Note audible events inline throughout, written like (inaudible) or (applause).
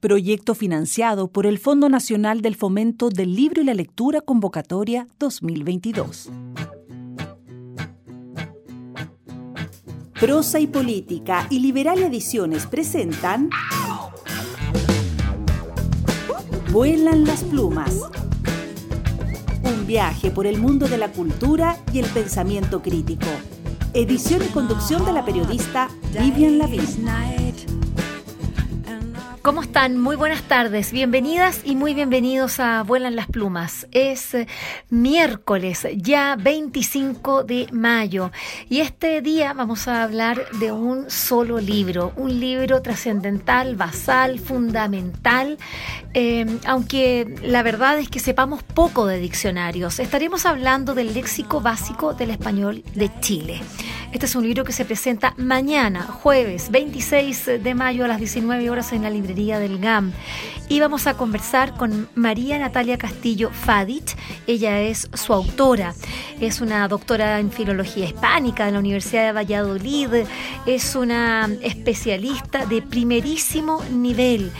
Proyecto financiado por el Fondo Nacional del Fomento del Libro y la Lectura Convocatoria 2022. Prosa y Política y Liberal Ediciones presentan Vuelan las plumas. Un viaje por el mundo de la cultura y el pensamiento crítico. Edición y conducción de la periodista Vivian Lavín. ¿Cómo están? Muy buenas tardes. Bienvenidas y muy bienvenidos a Vuelan las Plumas. Es eh, miércoles, ya 25 de mayo. Y este día vamos a hablar de un solo libro, un libro trascendental, basal, fundamental, eh, aunque la verdad es que sepamos poco de diccionarios. Estaremos hablando del léxico básico del español de Chile. Este es un libro que se presenta mañana, jueves 26 de mayo a las 19 horas en la librería del GAM. Y vamos a conversar con María Natalia Castillo Fadich. Ella es su autora. Es una doctora en filología hispánica de la Universidad de Valladolid. Es una especialista de primerísimo nivel.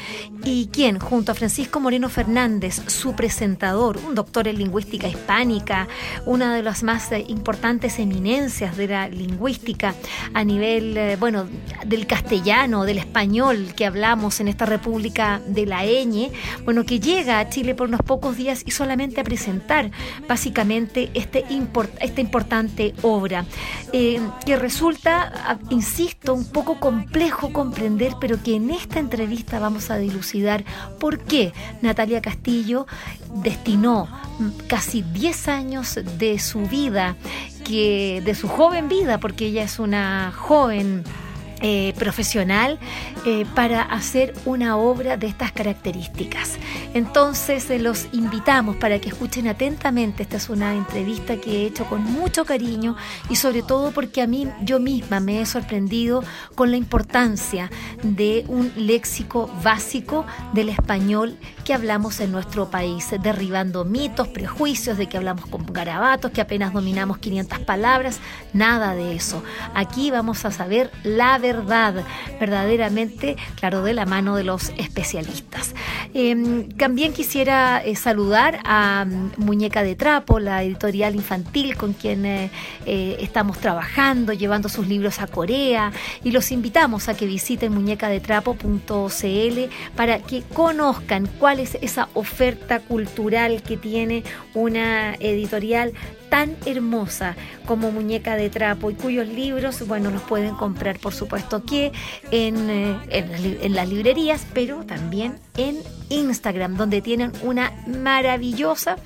Y quien, junto a Francisco Moreno Fernández, su presentador, un doctor en lingüística hispánica, una de las más importantes eminencias de la lingüística, lingüística a nivel, eh, bueno, del castellano, del español que hablamos en esta República de la Eñe, bueno, que llega a Chile por unos pocos días y solamente a presentar básicamente este esta importante obra, eh, que resulta, ah, insisto, un poco complejo comprender, pero que en esta entrevista vamos a dilucidar por qué Natalia Castillo destinó casi 10 años de su vida, que de su joven vida, porque ella es una joven eh, profesional eh, para hacer una obra de estas características. Entonces eh, los invitamos para que escuchen atentamente. Esta es una entrevista que he hecho con mucho cariño y sobre todo porque a mí yo misma me he sorprendido con la importancia de un léxico básico del español que hablamos en nuestro país, derribando mitos, prejuicios de que hablamos con garabatos, que apenas dominamos 500 palabras, nada de eso. Aquí vamos a saber la verdad verdad, verdaderamente, claro, de la mano de los especialistas. Em, también quisiera eh, saludar a mm, Muñeca de Trapo, la editorial infantil con quien eh, eh, estamos trabajando, llevando sus libros a Corea, y los invitamos a que visiten muñecadetrapo.cl para que conozcan cuál es esa oferta cultural que tiene una editorial tan hermosa como Muñeca de Trapo y cuyos libros, bueno, los pueden comprar por supuesto aquí en, eh, en, las librerías, pero también en Instagram, donde tienen una maravillosa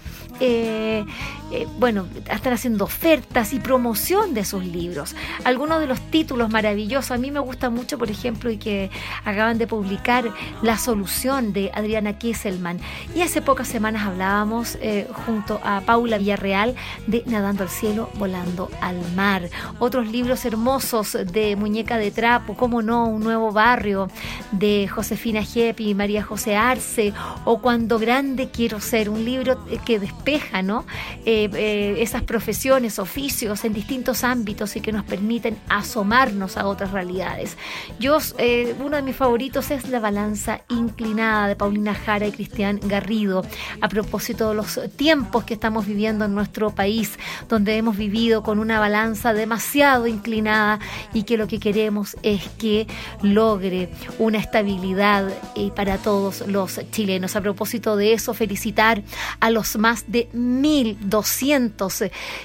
eh, eh, bueno, están haciendo ofertas y promoción de sus libros. Algunos de los títulos maravillosos, a mí me gusta mucho, por ejemplo, y que acaban de publicar La solución de Adriana Kieselman. Y hace pocas semanas hablábamos eh, junto a Paula Villarreal de Nadando al cielo, volando al mar. Otros libros hermosos de Muñeca de Trapo, como no, Un nuevo barrio de Josefina Jepp y María José Arce, o Cuando grande quiero ser, un libro que despeja, ¿no? Eh, eh, esas profesiones, oficios en distintos ámbitos y que nos permiten asomarnos a otras realidades. Yo, eh, uno de mis favoritos es La balanza inclinada de Paulina Jara y Cristian Garrido, a propósito de los tiempos que estamos viviendo en nuestro país, donde hemos vivido con una balanza demasiado inclinada y que lo que queremos es que logre una estabilidad para todos los chilenos. A propósito de eso, felicitar a los más de 1.200 cientos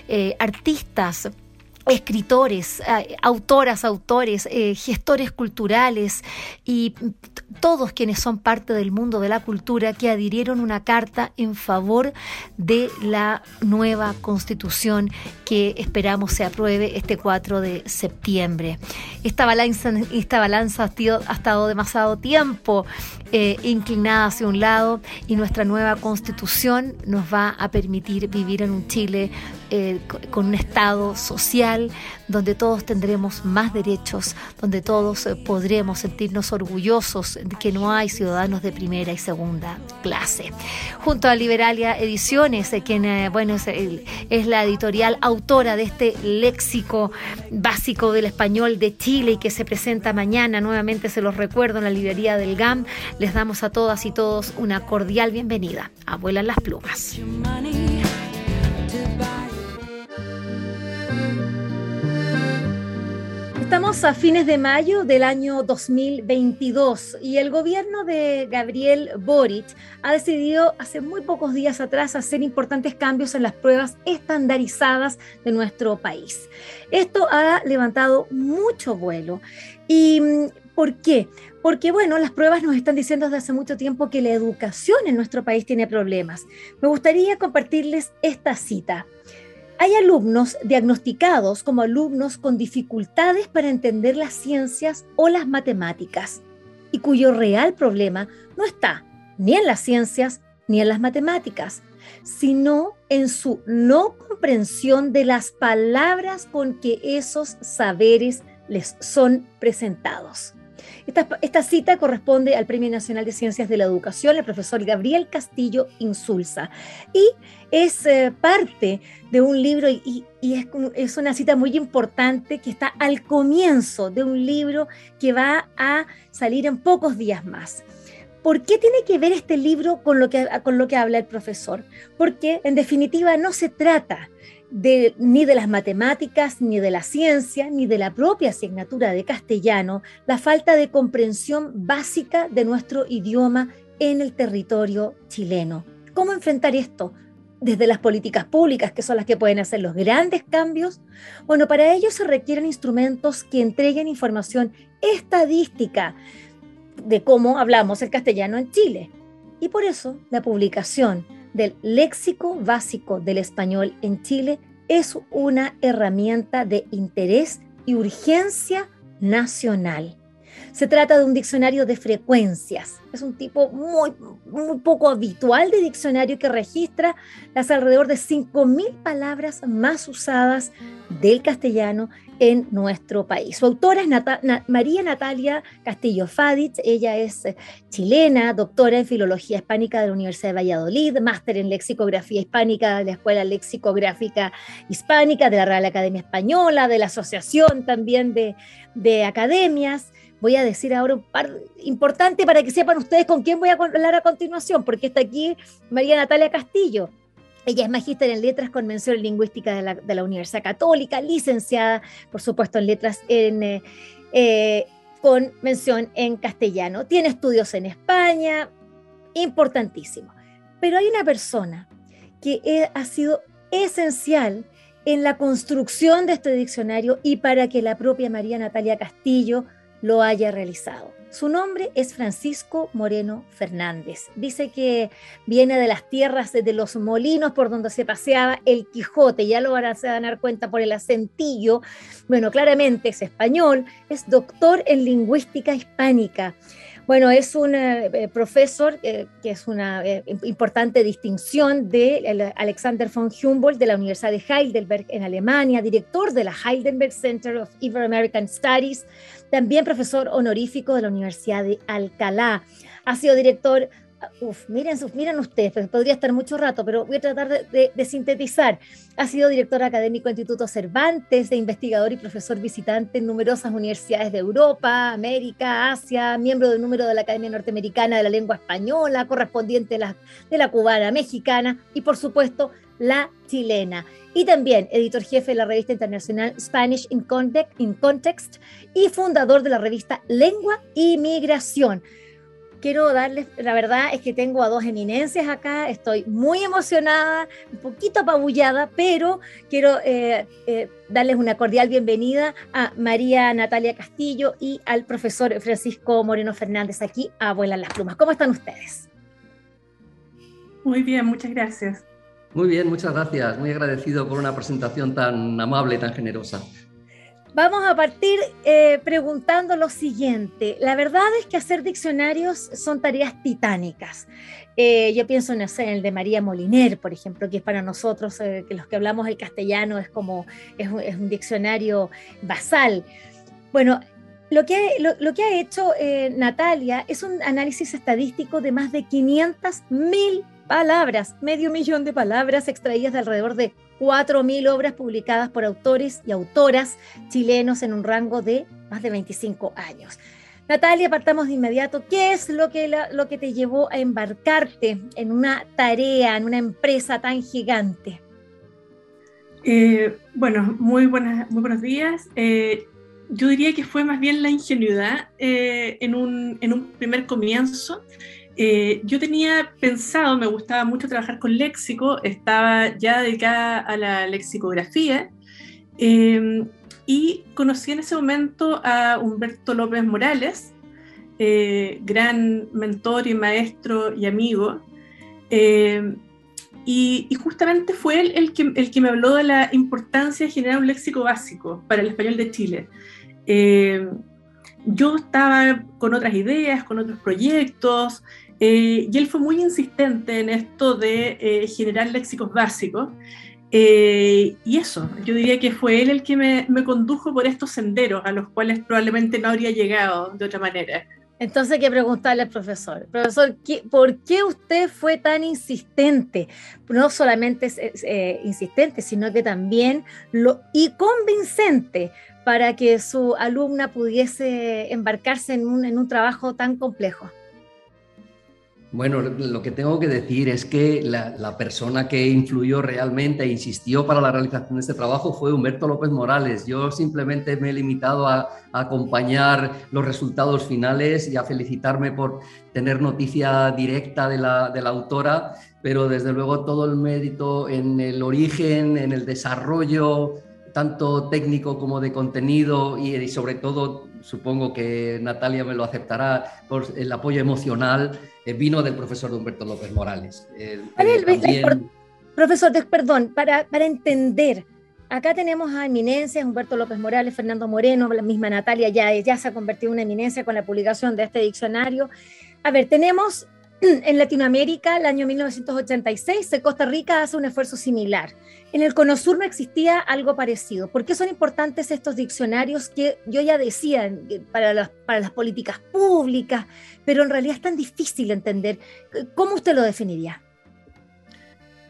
eh, artistas escritores, eh, autoras, autores, eh, gestores culturales y todos quienes son parte del mundo de la cultura que adhirieron una carta en favor de la nueva constitución que esperamos se apruebe este 4 de septiembre. Esta balanza, ha estado demasiado tiempo eh, inclinada hacia un lado y nuestra nueva constitución nos va a permitir vivir en un Chile eh, con un Estado social donde todos tendremos más derechos, donde todos eh, podremos sentirnos orgullosos de que no hay ciudadanos de primera y segunda clase. Junto a Liberalia Ediciones, eh, quien bueno, es, es la editorial autora de este léxico básico del español de Chile y que se presenta mañana, nuevamente se los recuerdo en la librería del GAM, les damos a todas y todos una cordial bienvenida. Abuelan las plumas. Estamos a fines de mayo del año 2022 y el gobierno de Gabriel Boric ha decidido hace muy pocos días atrás hacer importantes cambios en las pruebas estandarizadas de nuestro país. Esto ha levantado mucho vuelo. ¿Y mm, por qué? Porque, bueno, las pruebas nos están diciendo desde hace mucho tiempo que la educación en nuestro país tiene problemas. Me gustaría compartirles esta cita. Hay alumnos diagnosticados como alumnos con dificultades para entender las ciencias o las matemáticas y cuyo real problema no está ni en las ciencias ni en las matemáticas, sino en su no comprensión de las palabras con que esos saberes les son presentados. Esta, cita corresponde al Premio Nacional de Ciencias de la Educación, el profesor Gabriel Castillo Insulza, y es eh, parte de un libro y, es, es, una cita muy importante que está al comienzo de un libro que va a salir en pocos días más. ¿Por qué tiene que ver este libro con lo que, con lo que habla el profesor? Porque en definitiva no se trata ni de las matemáticas, ni de la ciencia, ni de la propia asignatura de castellano, la falta de comprensión básica de nuestro idioma en el territorio chileno. ¿Cómo enfrentar esto? Desde las políticas públicas, que son las que pueden hacer los grandes cambios. Bueno, para ello se requieren instrumentos que entreguen información estadística de cómo hablamos el castellano en Chile. Y por eso la publicación del léxico básico del español en Chile es una herramienta de interés y urgencia nacional. Se trata de un diccionario de frecuencias. Es un tipo muy, muy poco habitual de diccionario que registra las alrededor de 5.000 palabras más usadas del castellano en nuestro país. Su autora es María Natalia Castillo Fadich, ella es eh, chilena, doctora en Filología Hispánica de la Universidad de Valladolid, máster en Lexicografía Hispánica de la Escuela Lexicográfica Hispánica de la Real Academia Española, de la Asociación también de, de Academias. Voy a decir ahora un par importante para que sepan ustedes con quién voy a hablar a continuación, porque está aquí María Natalia Castillo. Ella es magíster en letras con mención en lingüística de la, Universidad Católica, licenciada, por supuesto, en letras en, eh, eh, con mención en castellano. Tiene estudios en España, importantísimo. Pero hay una persona que ha sido esencial en la construcción de este diccionario y para que la propia María Natalia Castillo lo haya realizado. Su nombre es Francisco Moreno Fernández. Dice que viene de las tierras de los molinos por donde se paseaba el Quijote. Ya lo van a, dar cuenta por el acentillo. Bueno, claramente es español, es doctor en lingüística hispánica. Bueno, es un eh, eh, profesor eh, que es una importante distinción de Alexander von Humboldt de la Universidad de Heidelberg en Alemania, director de la Heidelberg Center of Ibero-American Studies, también profesor honorífico de la Universidad de Alcalá. Ha sido director Uf, miren, miren ustedes, pues, podría estar mucho rato, pero voy a tratar de, sintetizar. Ha sido director académico del Instituto Cervantes, de investigador y profesor visitante en numerosas universidades de Europa, América, Asia, miembro del número de la Academia Norteamericana de la Lengua Española, correspondiente de la, de la cubana mexicana y, por supuesto, la chilena. Y también editor jefe de la revista internacional Spanish in Context, in Context y fundador de la revista Lengua y Migración quiero darles, la verdad es que tengo a dos eminencias acá, estoy muy emocionada, un poquito apabullada, pero quiero eh, eh, darles una cordial bienvenida a María Natalia Castillo y al profesor Francisco Moreno Fernández aquí a Vuelan las Plumas. ¿Cómo están ustedes? Muy bien, muchas gracias. Muy bien, muchas gracias. Muy agradecido por una presentación tan amable y tan generosa. Vamos a partir eh, preguntando lo siguiente. La verdad es que hacer diccionarios son tareas titánicas. Eh, yo pienso en, el de María Moliner, por ejemplo, que es para nosotros, eh, los que hablamos el castellano, es como es un, diccionario basal. Bueno, lo que, lo, que ha hecho Natalia es un análisis estadístico de más de 500 mil palabras, medio millón de palabras extraídas de alrededor de 4.000 obras publicadas por autores y autoras chilenos en un rango de más de 25 años. Natalia, partamos de inmediato. ¿Qué es lo que, lo que te llevó a embarcarte en una tarea, en una empresa tan gigante? Eh, bueno, muy, buenas, muy buenos días. Eh, yo diría que fue más bien la ingenuidad eh, en, un, en un primer comienzo. Eh, yo tenía pensado, me gustaba mucho trabajar con léxico, estaba ya dedicada a la lexicografía eh, y conocí en ese momento a Humberto López Morales, eh, gran mentor y maestro y amigo. Y, justamente fue él el que, el que me habló de la importancia de generar un léxico básico para el español de Chile yo estaba con otras ideas, con otros proyectos, eh, y él fue muy insistente en esto de eh, generar léxicos básicos. Eh, y eso, yo diría que fue él el que me, me, condujo por estos senderos a los cuales probablemente no habría llegado de otra manera. Entonces hay que preguntarle al profesor, profesor, ¿por qué usted fue tan insistente? No solamente insistente, sino que también lo, y convincente para que su alumna pudiese embarcarse en un, en un trabajo tan complejo. Bueno, lo que tengo que decir es que la, persona que influyó realmente e insistió para la realización de este trabajo fue Humberto López Morales. Yo simplemente me he limitado a, acompañar los resultados finales y a felicitarme por tener noticia directa de la, de la autora, pero desde luego todo el mérito en el origen, en el desarrollo, tanto técnico como de contenido y, sobre todo, supongo que Natalia me lo aceptará, por el apoyo emocional, eh, vino del profesor Humberto López Morales. Eh, profesor, perdón, para, para entender, acá tenemos a eminencias, Humberto López Morales, Fernando Moreno, la misma Natalia ya, ya se ha convertido en una eminencia con la publicación de este diccionario. A ver, tenemos (clears throat) en Latinoamérica, el año 1986, Costa Rica hace un esfuerzo similar. En el Cono Sur no existía algo parecido. ¿Por qué son importantes estos diccionarios que yo ya decía las, para las políticas públicas, pero en realidad es tan difícil entender? ¿Cómo usted lo definiría?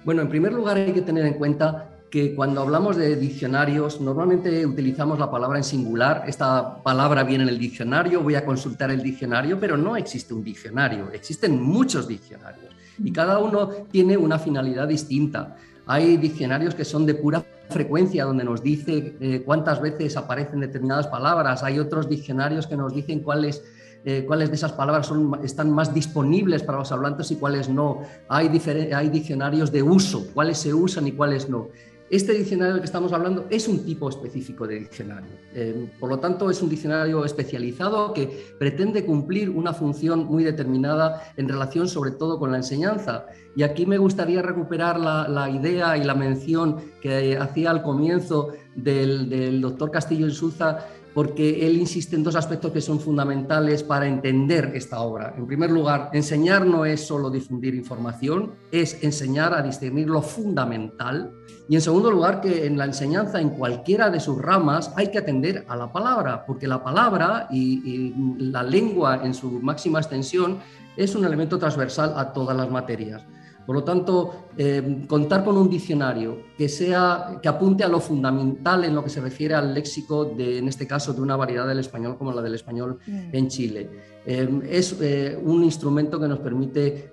Bueno, en primer lugar hay que tener en cuenta que cuando hablamos de diccionarios normalmente utilizamos la palabra en singular. Esta palabra viene en el diccionario, voy a consultar el diccionario, pero no existe un diccionario, existen muchos diccionarios y cada uno tiene una finalidad distinta. Hay diccionarios que son de pura frecuencia, donde nos dice eh, cuántas veces aparecen determinadas palabras. Hay otros diccionarios que nos dicen cuáles eh, cuáles de esas palabras son, están más disponibles para los hablantes y cuáles no. Hay, hay diccionarios de uso, cuáles se usan y cuáles no. Este diccionario del que estamos hablando es un tipo específico de diccionario. Eh, por lo tanto, es un diccionario especializado que pretende cumplir una función muy determinada en relación sobre todo con la enseñanza. Y aquí me gustaría recuperar la, idea y la mención que hacía al comienzo del, doctor Castillo Insulza porque él insiste en dos aspectos que son fundamentales para entender esta obra. En primer lugar, enseñar no es solo difundir información, es enseñar a discernir lo fundamental. Y en segundo lugar, que en la enseñanza, en cualquiera de sus ramas, hay que atender a la palabra, porque la palabra y, la lengua en su máxima extensión es un elemento transversal a todas las materias. Por lo tanto, eh, contar con un diccionario que, sea, que apunte a lo fundamental en lo que se refiere al léxico, de, en este caso, de una variedad del español como la del español mm. en Chile. Eh, es eh, un instrumento que nos permite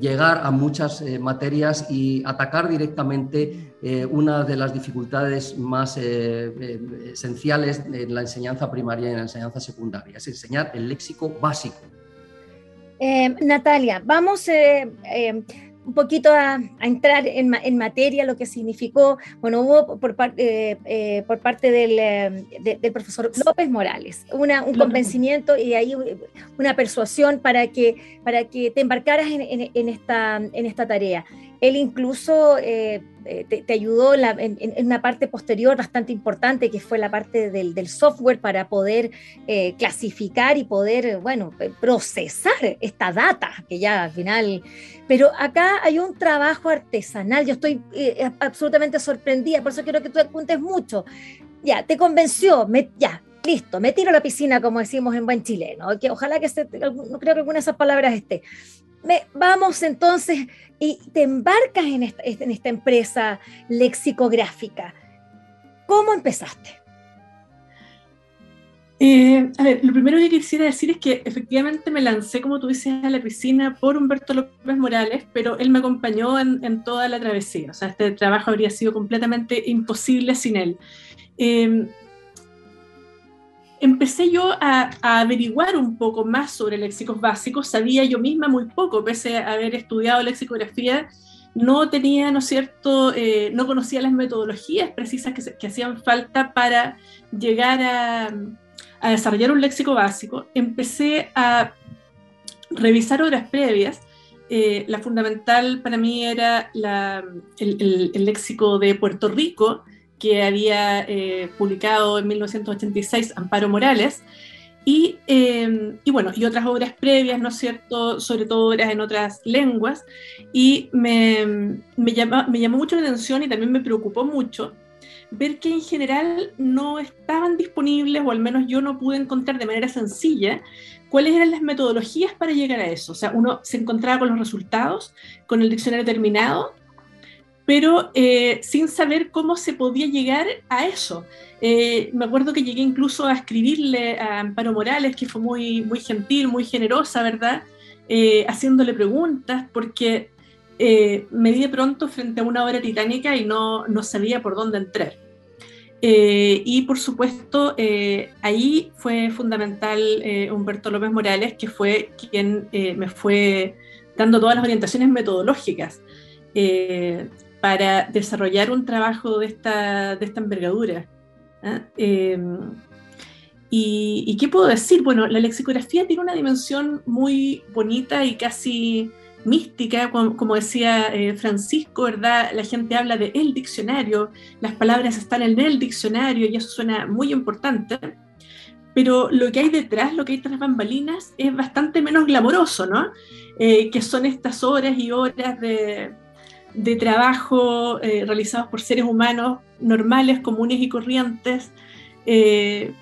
llegar a muchas materias y atacar directamente una de las dificultades más esenciales en la enseñanza primaria y en la enseñanza secundaria, es enseñar el léxico básico. Natalia, vamos un poquito a, entrar en, materia lo que significó, bueno, hubo por, eh, eh, por parte del, eh, del, profesor López Morales una, un convencimiento y ahí una persuasión para que, para que te embarcaras en, en, esta, en esta tarea. Él incluso eh, eh, te, ayudó en, una parte posterior bastante importante, que fue la parte del, software para poder eh, clasificar y poder, bueno, procesar esta data, que ya al final... Pero acá hay un trabajo artesanal, yo estoy absolutamente sorprendida, por eso quiero que tú apuntes mucho. Ya, te convenció, ya, listo, me tiro a la piscina, como decimos en buen chileno, que ojalá que no creo que alguna de esas palabras esté vamos entonces y te embarcas en esta, empresa lexicográfica. ¿Cómo empezaste? Eh, a ver, lo primero que quisiera decir es que efectivamente me lancé, como tú dices, a la piscina por Humberto López Morales, pero él me acompañó en, toda la travesía. O sea, este trabajo habría sido completamente imposible sin él. Eh, empecé yo a, averiguar un poco más sobre léxicos básicos. Sabía yo misma muy poco, pese a haber estudiado lexicografía, no tenía, ¿no es cierto?, eh, no conocía las metodologías precisas que, hacían falta para llegar a, desarrollar un léxico básico. Empecé a revisar obras previas. Eh, la fundamental para mí era el, el léxico de Puerto Rico, que había eh, publicado en 1986 Amparo Morales, y, eh, y, bueno, y otras obras previas, ¿no es cierto?, sobre todo obras en otras lenguas, y me, me, me llamó mucho la atención y también me preocupó mucho ver que en general no estaban disponibles, o al menos yo no pude encontrar de manera sencilla, cuáles eran las metodologías para llegar a eso. O sea, uno se encontraba con los resultados, con el diccionario terminado, pero eh, sin saber cómo se podía llegar a eso. Eh, me acuerdo que llegué incluso a escribirle a Amparo Morales, que fue muy, muy gentil, muy generosa, ¿verdad? Eh, haciéndole preguntas, porque me di de pronto frente a una obra titánica y no, no sabía por dónde entrar. y por supuesto, ahí fue fundamental Humberto López Morales, que fue quien me fue dando todas las orientaciones metodológicas para desarrollar un trabajo de esta, de esta envergadura. ¿ah? Em, y, qué puedo decir? Bueno, la lexicografía tiene una dimensión muy bonita y casi mística, como, decía eh, Francisco, ¿verdad? La gente habla de el diccionario, las palabras están en el diccionario y eso suena muy importante, pero lo que hay detrás, lo que hay tras bambalinas, es bastante menos glamoroso, ¿no? Eh, que son estas horas y horas de, de trabajo eh, realizados por seres humanos normales, comunes y corrientes. Eh,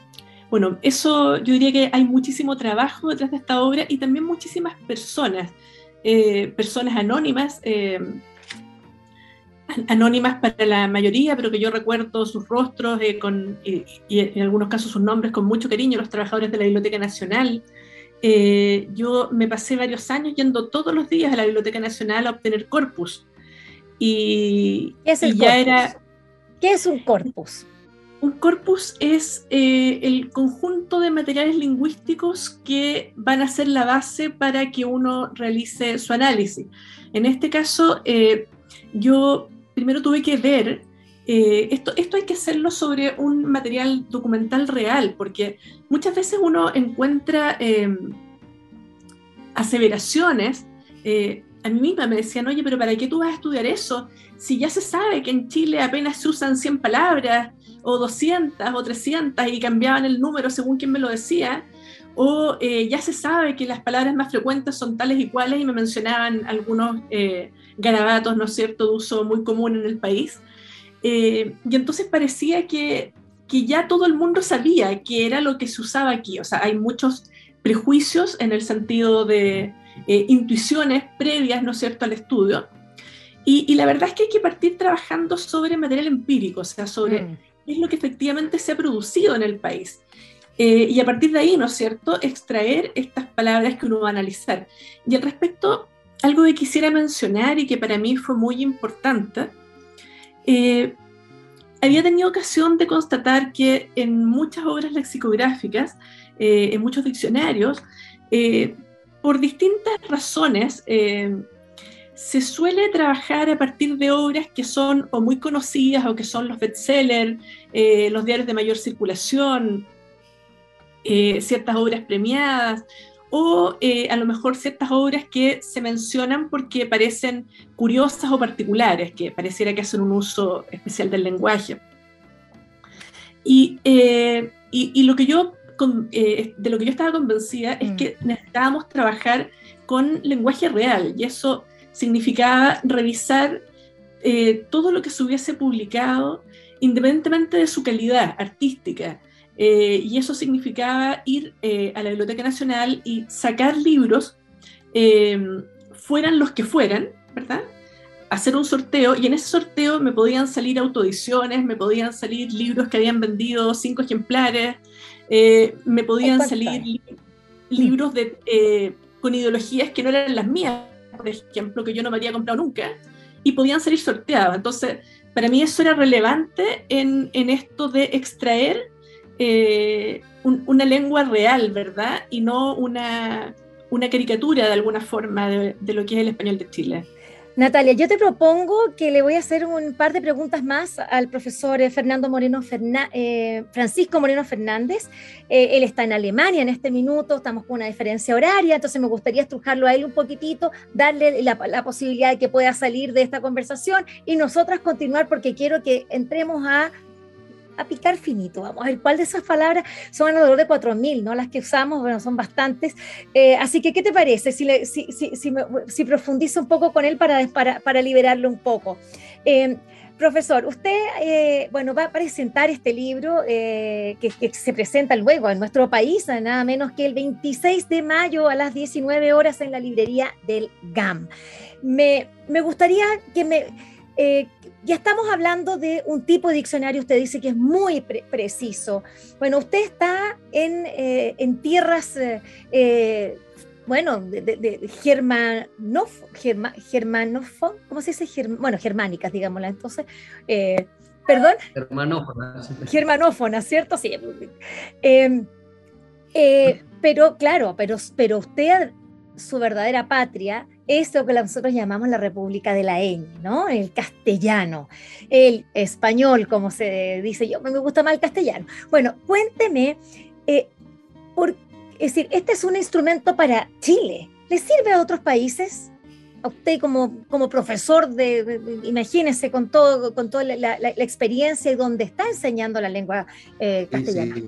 bueno, eso yo diría que hay muchísimo trabajo detrás de esta obra y también muchísimas personas, eh, personas anónimas, anónimas para la mayoría, pero que yo recuerdo sus rostros y, en algunos casos sus nombres con mucho cariño, los trabajadores de la Biblioteca Nacional. yo me pasé varios años yendo todos los días a la Biblioteca Nacional a obtener corpus y, ¿Qué es el ya era... ¿Qué es un corpus? Un corpus es eh, el conjunto de materiales lingüísticos que van a ser la base para que uno realice su análisis. En este caso, eh, yo primero tuve que ver, eh, esto, esto hay que hacerlo sobre un material documental real, porque muchas veces uno encuentra aseveraciones a mí misma me decían, oye, pero ¿para qué tú vas a estudiar eso? Si ya se sabe que en Chile apenas se usan 100 palabras, o 200, o 300, y cambiaban el número según quien me lo decía, o eh, ya se sabe que las palabras más frecuentes son tales y cuales, y me mencionaban algunos eh, garabatos, ¿no es cierto?, de uso muy común en el país. Eh, y entonces parecía que, que ya todo el mundo sabía que era lo que se usaba aquí. O sea, hay muchos prejuicios en el sentido de eh, intuiciones previas, ¿no es cierto?, al estudio. Y, la verdad es que hay que partir trabajando sobre material empírico, o sea, sobre mm. qué es lo que efectivamente se ha producido en el país. Eh, y a partir de ahí, ¿no es cierto?, extraer estas palabras que uno va a analizar. Y al respecto, algo que quisiera mencionar y que para mí fue muy importante, eh, había tenido ocasión de constatar que en muchas obras lexicográficas, en muchos diccionarios, por distintas razones, eh, se suele trabajar a partir de obras que son o muy conocidas o que son los bestsellers, eh, los diarios de mayor circulación, eh, ciertas obras premiadas o a lo mejor ciertas obras que se mencionan porque parecen curiosas o particulares, que pareciera que hacen un uso especial del lenguaje. Y, lo que yo, de lo que yo estaba convencida es mm. que necesitábamos trabajar con lenguaje real y eso significaba revisar eh, todo lo que se hubiese publicado, independientemente de su calidad artística. Eh, y eso significaba ir eh, a la Biblioteca Nacional y sacar libros, fueran los que fueran, ¿verdad? Hacer un sorteo y en ese sorteo me podían salir autoediciones, me podían salir libros que habían vendido cinco ejemplares, me podían salir libros de, con ideologías que no eran las mías, por ejemplo, que yo no me había comprado nunca, y podían salir sorteados. Entonces, para mí eso era relevante en, en esto de extraer eh, una lengua real, ¿verdad? Y no una, una caricatura de alguna forma de, de lo que es el español de Chile. Natalia, yo te propongo que le voy a hacer un par de preguntas más al profesor eh, Fernando Moreno eh, Francisco Moreno Fernández. Eh, él está en Alemania en este minuto, estamos con una diferencia horaria, entonces me gustaría estrujarlo a él un poquitito, darle la, la posibilidad de que pueda salir de esta conversación y nosotras continuar porque quiero que entremos a a picar finito. Vamos a ver cuál de esas palabras son alrededor de 4.000, ¿no? Las que usamos, bueno, son bastantes. Eh, así que, ¿qué te parece si, si, si, si, profundizo un poco con él para, para, para liberarlo un poco? Eh, profesor, usted, eh, bueno, va a presentar este libro que, que, se presenta luego en nuestro país, nada menos que el 26 de mayo a las 19 horas en la librería del GAM. Me, me gustaría que me ya estamos hablando de un tipo de diccionario, usted dice que es muy preciso. Bueno, usted está en, eh, tierras, eh, eh, bueno, de, de, germanófon, ¿cómo se dice? bueno, germánicas, digámosla. Entonces, perdón. Germanófonas. Germanófonas, ¿cierto? Sí. pero claro, pero, pero usted, su verdadera patria, es lo que nosotros llamamos la República de la ñ, ¿no? El castellano, el español, como se dice yo, me gusta más el castellano. Bueno, cuénteme, eh, es decir, este es un instrumento para Chile, ¿le sirve a otros países? A usted como, como profesor de, imagínese con todo, con toda la, experiencia y donde está enseñando la lengua eh, castellana.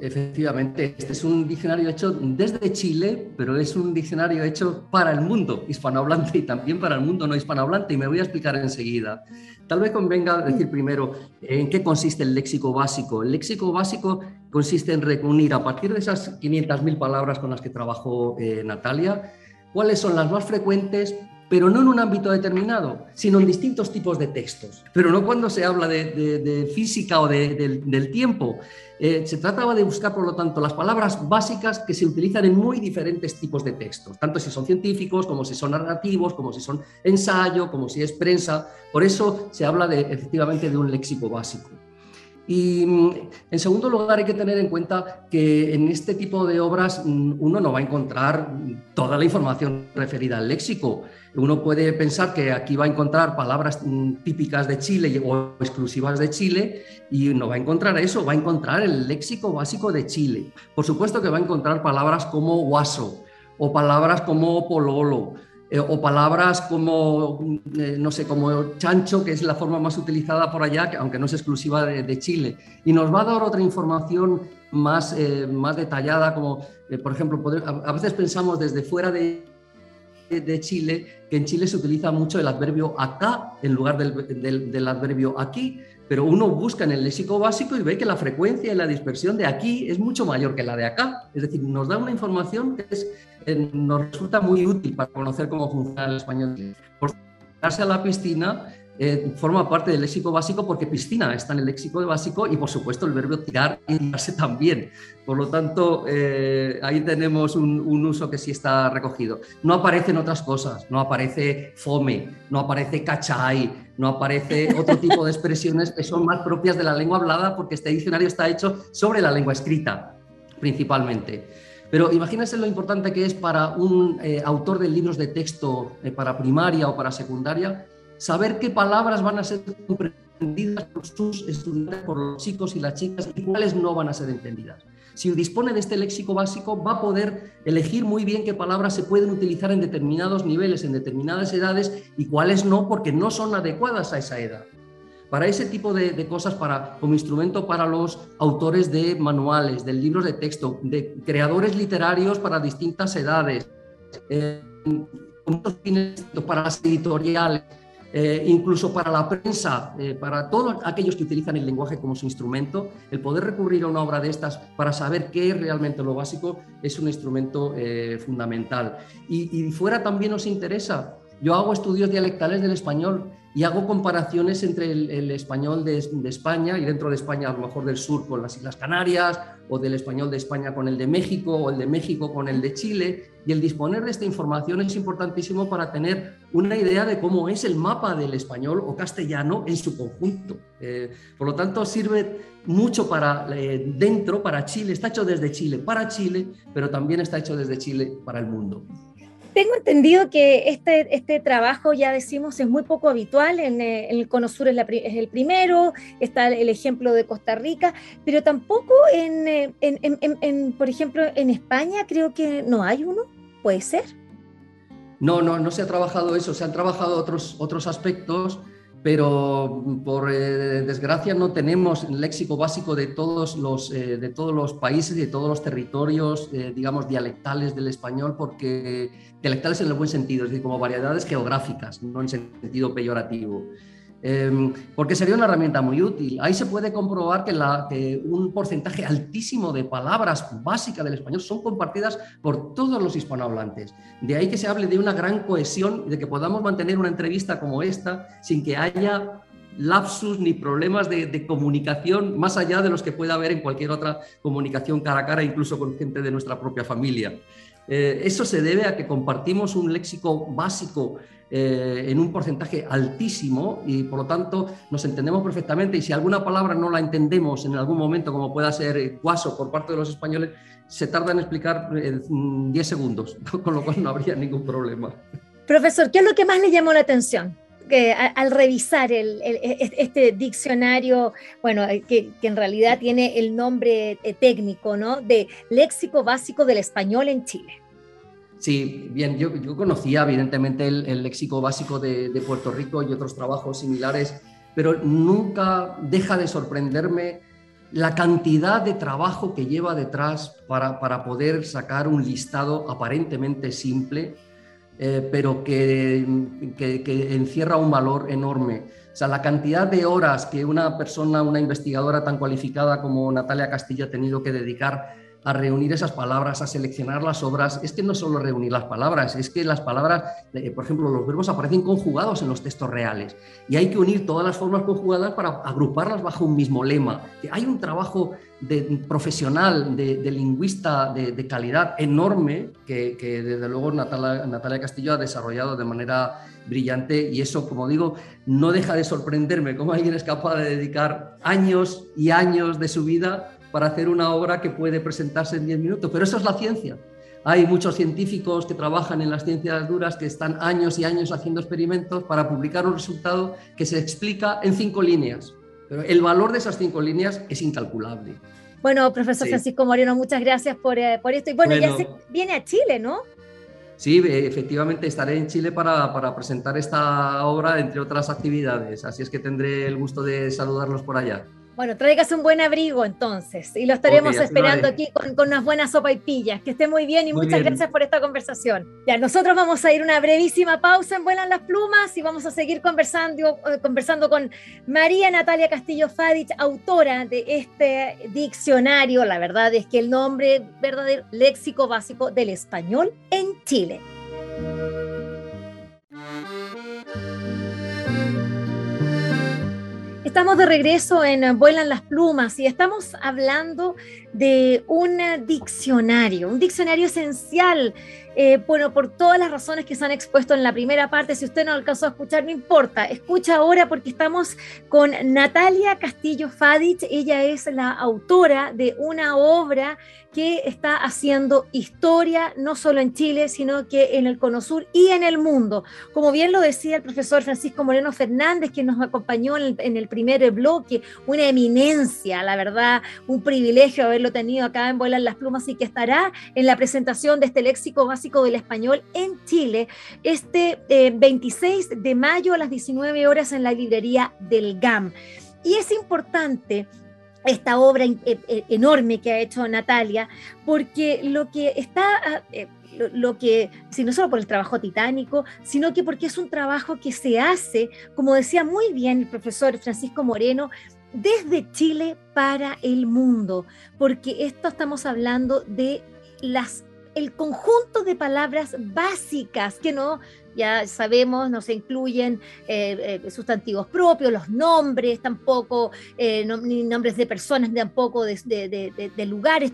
Efectivamente, este es un diccionario hecho desde Chile, pero es un diccionario hecho para el mundo hispanohablante y también para el mundo no hispanohablante, y me voy a explicar enseguida. Tal vez convenga decir primero en qué consiste el léxico básico. El léxico básico consiste en reunir a partir de esas 500.000 palabras con las que trabajó eh, Natalia, cuáles son las más frecuentes pero no en un ámbito determinado, sino en distintos tipos de textos. Pero no cuando se habla de, física o del tiempo. Eh, se trataba de buscar, por lo tanto, las palabras básicas que se utilizan en muy diferentes tipos de textos, tanto si son científicos, como si son narrativos, como si son ensayo, como si es prensa. Por eso se habla de, efectivamente de un léxico básico. Y mm, en segundo lugar, hay que tener en cuenta que en este tipo de obras mm, uno no va a encontrar toda la información referida al léxico. Uno puede pensar que aquí va a encontrar palabras mm, típicas de Chile o exclusivas de Chile y no va a encontrar eso, va a encontrar el léxico básico de Chile. Por supuesto que va a encontrar palabras como guaso o palabras como pololo eh, o palabras como, eh, no sé, como chancho, que es la forma más utilizada por allá, aunque no es exclusiva de, Chile. Y nos va a dar otra información más, eh, más detallada, como, por ejemplo, a, veces pensamos desde fuera de, de, Chile que en Chile se utiliza mucho el adverbio acá en lugar del, del, del adverbio aquí, pero uno busca en el léxico básico y ve que la frecuencia y la dispersión de aquí es mucho mayor que la de acá. Es decir, nos da una información que es eh, nos resulta muy útil para conocer cómo funciona el español. Por darse a la piscina eh, forma parte del léxico básico porque piscina está en el léxico básico y por supuesto el verbo tirar y tirarse también. Por lo tanto, eh, ahí tenemos un, uso que sí está recogido. No aparecen otras cosas, no aparece fome, no aparece cachay, no aparece otro tipo de expresiones que son más propias de la lengua hablada porque este diccionario está hecho sobre la lengua escrita principalmente. Pero imagínense lo importante que es para un eh, autor de libros de texto eh, para primaria o para secundaria saber qué palabras van a ser comprendidas por sus estudiantes, por los chicos y las chicas y cuáles no van a ser entendidas. Si dispone de este léxico básico, va a poder elegir muy bien qué palabras se pueden utilizar en determinados niveles, en determinadas edades y cuáles no, porque no son adecuadas a esa edad para ese tipo de, cosas, para, como instrumento para los autores de manuales, de libros de texto, de creadores literarios para distintas edades, eh, para las editoriales, eh, incluso para la prensa, eh, para todos aquellos que utilizan el lenguaje como su instrumento, el poder recurrir a una obra de estas para saber qué es realmente lo básico es un instrumento fundamental. Y, y fuera también nos interesa yo hago estudios dialectales del español y hago comparaciones entre el, español de, España y dentro de España a lo mejor del sur con las Islas Canarias o del español de España con el de México o el de México con el de Chile y el disponer de esta información es importantísimo para tener una idea de cómo es el mapa del español o castellano en su conjunto. Eh, por lo tanto, sirve mucho para eh, dentro, para Chile, está hecho desde Chile para Chile, pero también está hecho desde Chile para el mundo. Tengo entendido que este, este trabajo, ya decimos, es muy poco habitual. En, eh, el Cono Sur es, el primero, está el ejemplo de Costa Rica, pero tampoco eh, en, en, por ejemplo, en España creo que no hay uno. ¿Puede ser? No, no, no se ha trabajado eso, se han trabajado otros, otros aspectos pero por eh, desgracia no tenemos el léxico básico de todos los, eh, de todos los países y de todos los territorios, eh, digamos, dialectales del español, porque dialectales en el buen sentido, es decir, como variedades geográficas, no en sentido peyorativo. Em, porque sería una herramienta muy útil. Ahí se puede comprobar que, un porcentaje altísimo de palabras básicas del español son compartidas por todos los hispanohablantes. De ahí que se hable de una gran cohesión, de que podamos mantener una entrevista como esta sin que haya lapsus ni problemas de, comunicación más allá de los que pueda haber en cualquier otra comunicación cara a cara, incluso con gente de nuestra propia familia. Eh, eso se debe a que compartimos un léxico básico eh, en un porcentaje altísimo y por lo tanto nos entendemos perfectamente y si alguna palabra no la entendemos en algún momento, como pueda ser cuaso por parte de los españoles, se tarda en explicar 10 mm, segundos, (laughs) con lo cual no habría ningún problema. Profesor, ¿qué es lo que más le llamó la atención? Que, al revisar el, este diccionario, bueno, eh, que, que, en realidad tiene el nombre eh, técnico, ¿no? De Léxico Básico del Español en Chile. Sí, bien, yo, conocía evidentemente el, léxico básico de, Puerto Rico y otros trabajos similares, pero nunca deja de sorprenderme la cantidad de trabajo que lleva detrás para, poder sacar un listado aparentemente simple, eh, pero que, que, encierra un valor enorme. O sea, la cantidad de horas que una persona, una investigadora tan cualificada como Natalia Castillo ha tenido que dedicar a reunir esas palabras, a seleccionar las obras, es que no solo reunir las palabras, es que las palabras, eh, por ejemplo, los verbos aparecen conjugados en los textos reales. Y hay que unir todas las formas conjugadas para agruparlas bajo un mismo lema. Hay un trabajo profesional, de, lingüista de, calidad enorme que, desde luego Natalia, Natalia Castillo ha desarrollado de manera brillante. Y eso, como digo, no deja de sorprenderme cómo alguien es capaz de dedicar años y años de su vida para hacer una obra que puede presentarse en 10 minutos. Pero eso es la ciencia. Hay muchos científicos que trabajan en las ciencias duras que están años y años haciendo experimentos para publicar un resultado que se explica en cinco líneas. Pero el valor de esas cinco líneas es incalculable. Bueno, profesor Francisco Moreno, muchas gracias por, eh, por esto. Y bueno, ya se viene a Chile, ¿no? Sí, efectivamente estaré en Chile para, para, presentar esta obra, entre otras actividades. Así es que tendré el gusto de saludarlos por allá. Bueno, tráigase un buen abrigo entonces y lo estaremos esperando aquí con, unas buenas sopa y pillas. Que esté muy bien y muchas gracias por esta conversación. Ya, nosotros vamos a ir una brevísima pausa en Vuelan las Plumas y vamos a seguir conversando, eh, conversando con María Natalia Castillo Fadich, autora de este diccionario. La verdad es que el nombre verdadero, léxico básico del español en Chile. Estamos de regreso en Vuelan las Plumas y estamos hablando de un diccionario, un diccionario esencial eh, bueno, por todas las razones que se han expuesto en la primera parte, si usted no alcanzó a escuchar, no importa, escucha ahora porque estamos con Natalia Castillo Fadich, ella es la autora de una obra que está haciendo historia no solo en Chile, sino que en el Cono Sur y en el mundo. Como bien lo decía el profesor Francisco Moreno Fernández, que nos acompañó en el, primer bloque, una eminencia, la verdad, un privilegio haberlo tenido acá en Vuelan las Plumas y que estará en la presentación de este léxico básico del español en Chile este 26 eh, de mayo a las 19 horas en la librería del GAM. Y es importante esta obra e, e, enorme que ha hecho Natalia, porque lo que está, ah, eh, lo, que, si no solo por el trabajo titánico, sino que porque es un trabajo que se hace, como decía muy bien el profesor Francisco Moreno, desde Chile para el mundo, porque esto estamos hablando de las el conjunto de palabras básicas que no ya sabemos, no se incluyen eh, eh, sustantivos propios, los nombres tampoco, eh, ni nombres de personas, tampoco de, lugares,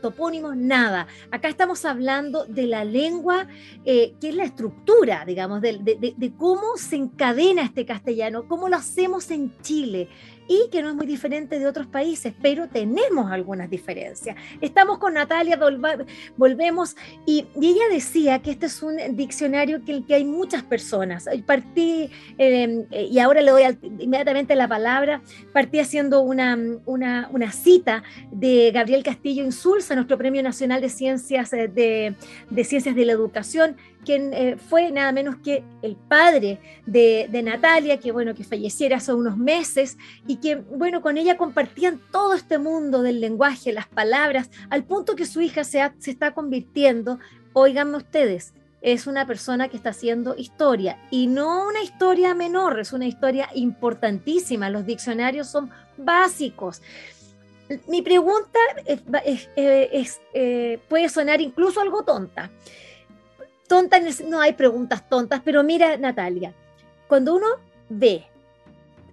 topónimos, nada. Acá estamos hablando de la lengua, que es la estructura, digamos, de, cómo se encadena este castellano, cómo lo hacemos en Chile y que no es muy diferente de otros países, pero tenemos algunas diferencias. Estamos con Natalia, volvemos, y, ella decía que este es un diccionario que, que hay muchas personas. Partí, em, y ahora le doy inmediatamente la palabra, partí haciendo una, una, una, cita de Gabriel Castillo Insulza, nuestro Premio Nacional de Ciencias eh, de, de Ciencias de la Educación, quien eh, fue nada menos que el padre de, Natalia, que bueno, que falleciera hace unos meses y que bueno, con ella compartían todo este mundo del lenguaje, las palabras, al punto que su hija se, se está convirtiendo, oiganme ustedes, es una persona que está haciendo historia y no una historia menor, es una historia importantísima. Los diccionarios son básicos. Mi pregunta eh, puede sonar incluso algo tonta, tonta, no hay preguntas tontas, pero mira, Natalia, cuando uno ve,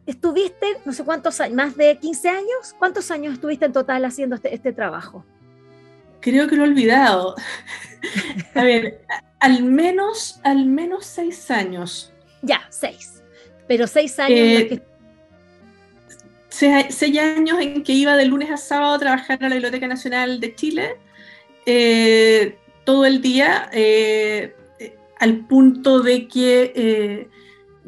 estuviste no sé cuántos años, más de 15 años, ¿cuántos años estuviste en total haciendo este, este trabajo? Creo que lo he olvidado. (laughs) A ver, al menos, al menos seis años. Ya, seis. Pero seis años. Eh, seis, años en que iba de lunes a sábado a trabajar a la Biblioteca Nacional de Chile. Eh, todo el día, eh, al punto de que eh,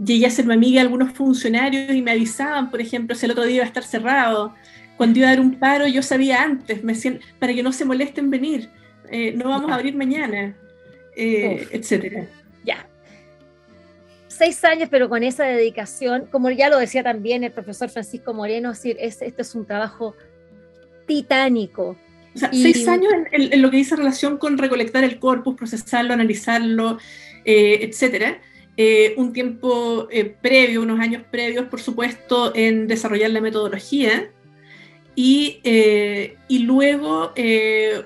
llegué a ser mi amiga de algunos funcionarios y me avisaban, por ejemplo, si el otro día iba a estar cerrado. Cuando iba a dar un paro, yo sabía antes, me decían, para que no se molesten venir, eh, no vamos a abrir mañana, etcétera. Ya. Seis años, pero con esa dedicación, como ya lo decía también el profesor Francisco Moreno, decir, este es un trabajo titánico, o sea, seis años en, lo que dice relación con recolectar el corpus, procesarlo, analizarlo, eh, etcétera. Eh, un tiempo eh, previo, unos años previos, por supuesto, en desarrollar la metodología. Y, y luego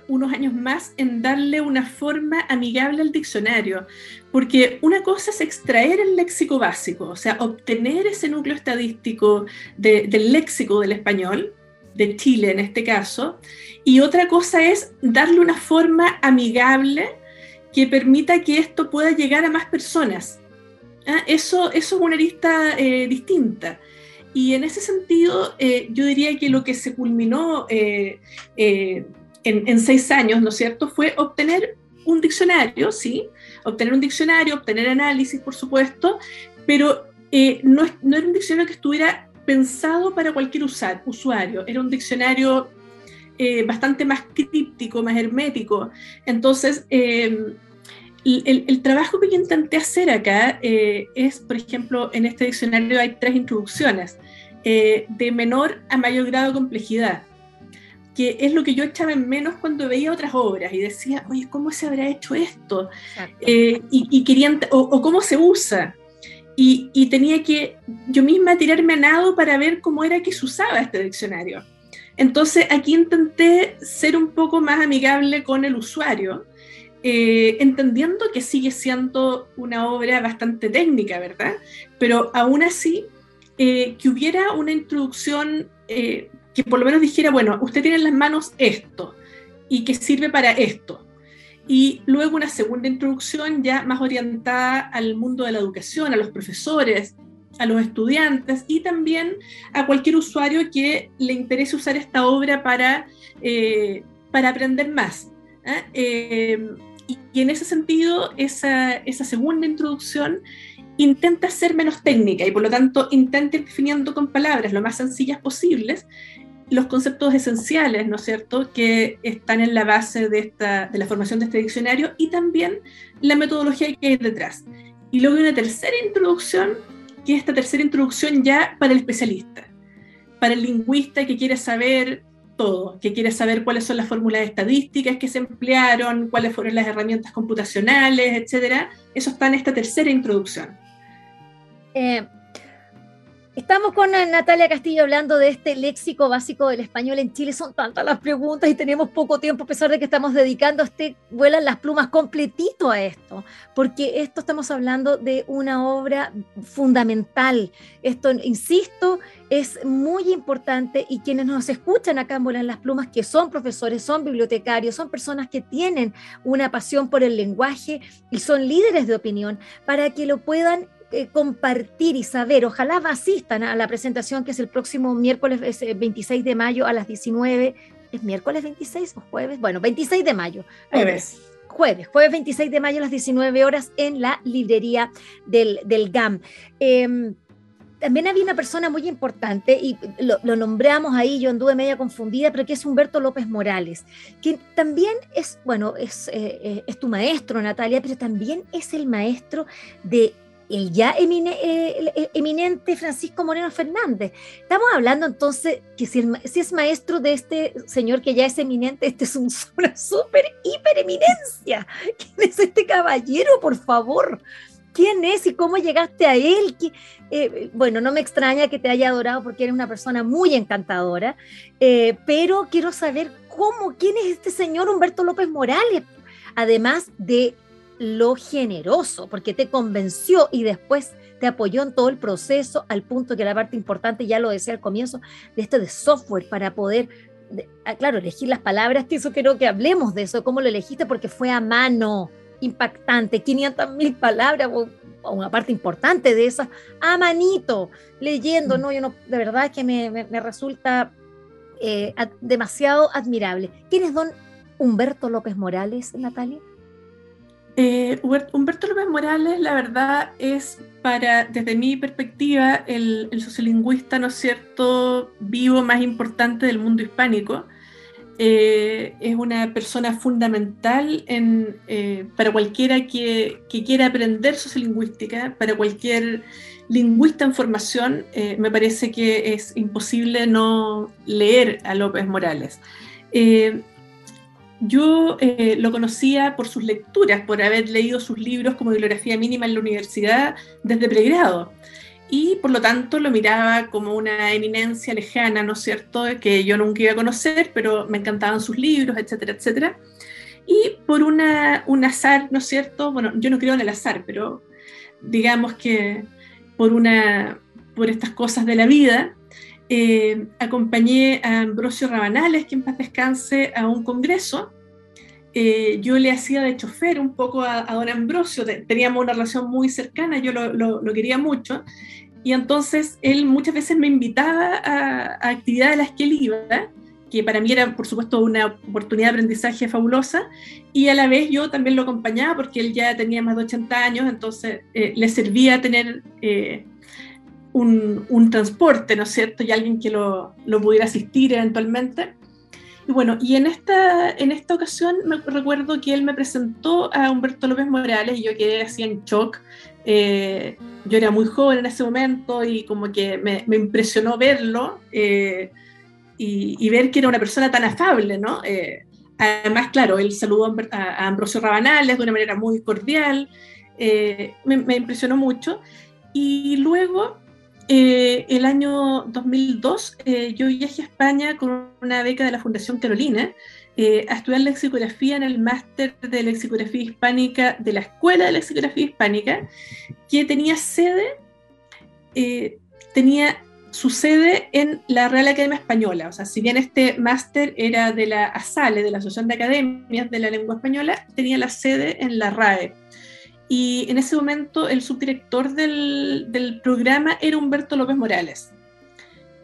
unos años más en darle una forma amigable al diccionario. Porque una cosa es extraer el léxico básico, o sea, obtener ese núcleo estadístico del léxico del español, de Chile en este caso, y otra cosa es darle una forma amigable que permita que esto pueda llegar a más personas. ¿Ah? Eso, es una lista eh, distinta. Y en ese sentido, eh, yo diría que lo que se culminó eh, en, en, seis años, ¿no es cierto?, fue obtener un diccionario, ¿sí? Obtener un diccionario, obtener análisis, por supuesto, pero no, no era un diccionario que estuviera pensado para cualquier usuario. Era un diccionario eh, bastante más críptico, más hermético. Entonces, em, el, trabajo que yo intenté hacer acá eh, es, por ejemplo, en este diccionario hay tres introducciones, eh, de menor a mayor grado de complejidad, que es lo que yo echaba en menos cuando veía otras obras y decía, oye, ¿cómo se habrá hecho esto? y, querían, o, cómo se usa. Y, tenía que yo misma tirarme a nado para ver cómo era que se usaba este diccionario. Entonces aquí intenté ser un poco más amigable con el usuario, eh, entendiendo que sigue siendo una obra bastante técnica, ¿verdad? Pero aún así, eh, que hubiera una introducción eh, que por lo menos dijera, bueno, usted tiene en las manos esto y que sirve para esto. Y luego una segunda introducción ya más orientada al mundo de la educación, a los profesores, a los estudiantes y también a cualquier usuario que le interese usar esta obra para, para aprender más. Y, en ese sentido, esa, segunda introducción intenta ser menos técnica y por lo tanto intenta ir definiendo con palabras lo más sencillas posibles los conceptos esenciales, ¿no es cierto?, que están en la base de, esta, de la formación de este diccionario y también la metodología que hay detrás. Y luego hay una tercera introducción, que es esta tercera introducción ya para el especialista, para el lingüista que quiere saber que quiere saber cuáles son las fórmulas estadísticas que se emplearon, cuáles fueron las herramientas computacionales, etcétera. Eso está en esta tercera introducción. Eh, Estamos con Natalia Castillo hablando de este léxico básico del español en Chile. Son tantas las preguntas y tenemos poco tiempo, a pesar de que estamos dedicando este Vuelan las plumas completito a esto, porque esto estamos hablando de una obra fundamental. Esto, insisto, es muy importante y quienes nos escuchan acá en Vuelan las plumas, que son profesores, son bibliotecarios, son personas que tienen una pasión por el lenguaje y son líderes de opinión, para que lo puedan eh, compartir y saber, ojalá asistan a la presentación que es el próximo miércoles 26 eh, de mayo a las 19. ¿Es miércoles 26 o jueves? Bueno, 26 de mayo. Jueves. Jueves, jueves 26 de mayo a las 19 horas en la librería del, del GAM. Em, también había una persona muy importante, y lo, nombramos ahí, yo anduve media confundida, pero que es Humberto López Morales, que también es, bueno, es, eh, es tu maestro, Natalia, pero también es el maestro de el ya eminente Francisco Moreno Fernández. Estamos hablando entonces que si, es maestro de este señor que ya es eminente, este es un, (laughs) una súper hiper eminencia. ¿Quién es este caballero, por favor? ¿Quién es y cómo llegaste a él? Eh, bueno, no me extraña que te haya adorado porque eres una persona muy encantadora, eh, pero quiero saber cómo, quién es este señor Humberto López Morales, además de lo generoso, porque te convenció y después te apoyó en todo el proceso, al punto que la parte importante, ya lo decía al comienzo, de esto de software para poder, ah, claro, elegir las palabras, (laughs) que eso quiero que hablemos de eso, cómo lo elegiste, porque fue a mano, impactante, 500 mil palabras, o, una parte importante de esas, a manito, leyendo, mm. no, yo no, de verdad que me, resulta eh, demasiado admirable. ¿Quién es don Humberto López Morales, Natalia? Eh, Humberto López Morales, la verdad, es para, desde mi perspectiva, el, sociolingüista, ¿no es cierto?, vivo más importante del mundo hispánico. Eh, es una persona fundamental en, eh, para cualquiera que, que, quiera aprender sociolingüística, para cualquier lingüista en formación, me parece que es imposible no leer a López Morales. Yo eh, lo conocía por sus lecturas, por haber leído sus libros como bibliografía mínima en la universidad desde pregrado. Y por lo tanto lo miraba como una eminencia lejana, ¿no es cierto?, que yo nunca iba a conocer, pero me encantaban sus libros, etcétera, etcétera. Y por una, un azar, ¿no es cierto? Bueno, yo no creo en el azar, pero digamos que por, una, por estas cosas de la vida, eh, acompañé a Ambrosio Rabanales, que en paz descanse, a un congreso. Eh, yo le hacía de chofer un poco a, don Ambrosio, teníamos una relación muy cercana, yo lo, quería mucho, y entonces él muchas veces me invitaba a, actividades a las que él iba, que para mí era por supuesto una oportunidad de aprendizaje fabulosa, y a la vez yo también lo acompañaba porque él ya tenía más de 80 años, entonces eh, le servía tener un, transporte, ¿no es cierto? Y alguien que lo, pudiera asistir eventualmente. Y bueno, y en esta, en esta ocasión me recuerdo que él me presentó a Humberto López Morales y yo quedé así en shock. Eh, yo era muy joven en ese momento y como que me, impresionó verlo eh, y, ver que era una persona tan afable, ¿no? Eh, además, claro, él saludó a, Ambrosio Rabanales de una manera muy cordial, me, me impresionó mucho. Y luego eh, el año 2002 eh, yo viajé a España con una beca de la Fundación Carolina eh, a estudiar lexicografía en el máster de lexicografía hispánica de la Escuela de Lexicografía Hispánica, que tenía sede, tenía sucede en la Real Academia Española. O sea, si bien este máster era de la ASALE, de la Asociación de Academias de la Lengua Española, tenía la sede en la RAE. Y en ese momento el subdirector del, programa era Humberto López Morales.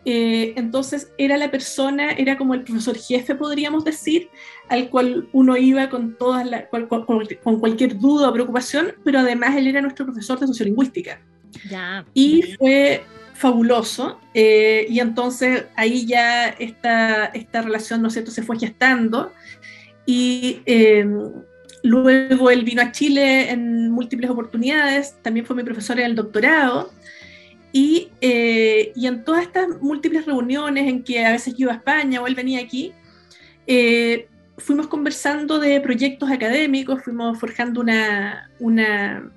Eh, entonces era la persona, era como el profesor jefe, podríamos decir, al cual uno iba con, todas con, cualquier duda o preocupación, pero además él era nuestro profesor de sociolingüística. Ya. Y fue fabuloso. Eh, y entonces ahí ya esta, esta relación, ¿no es cierto?, se fue gestando. Y em, luego él vino a Chile en múltiples oportunidades, también fue mi profesor en el doctorado. Y, eh, y, en todas estas múltiples reuniones en que a veces yo iba a España o él venía aquí, eh, fuimos conversando de proyectos académicos, fuimos forjando una, una,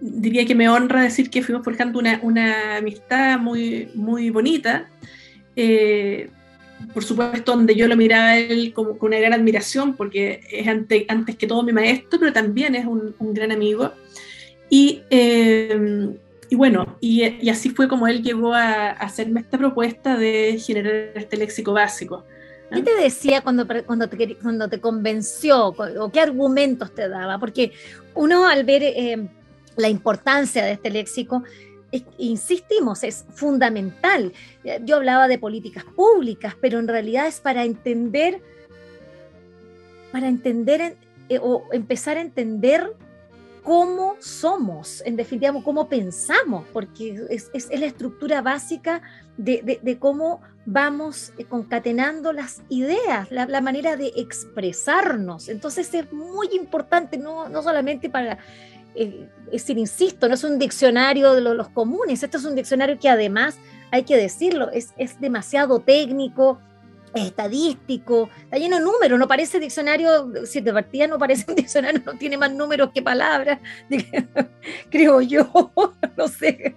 diría que me honra decir que fuimos forjando una, una amistad muy, muy bonita. Eh, por supuesto, donde yo lo miraba él como, con una gran admiración, porque es antes que todo mi maestro, pero también es un, un gran amigo. Y, eh, y bueno, y, y, así fue como él llegó a, a, hacerme esta propuesta de generar este léxico básico. ¿Qué te decía cuando, cuando, te, cuando te convenció o qué argumentos te daba? Porque uno al ver eh, la importancia de este léxico, insistimos, es fundamental. Yo hablaba de políticas públicas, pero en realidad es para entender, para entender eh, o empezar a entender cómo somos, en definitiva, cómo pensamos, porque es, la estructura básica de, cómo vamos concatenando las ideas, la, manera de expresarnos. Entonces es muy importante, no, no solamente para es decir, insisto, no es un diccionario de los, comunes, esto es un diccionario que además, hay que decirlo, es, es demasiado técnico, estadístico, está lleno de números, no parece diccionario, si de partida no parece un diccionario, no tiene más números que palabras, (laughs) creo yo, (laughs) no sé.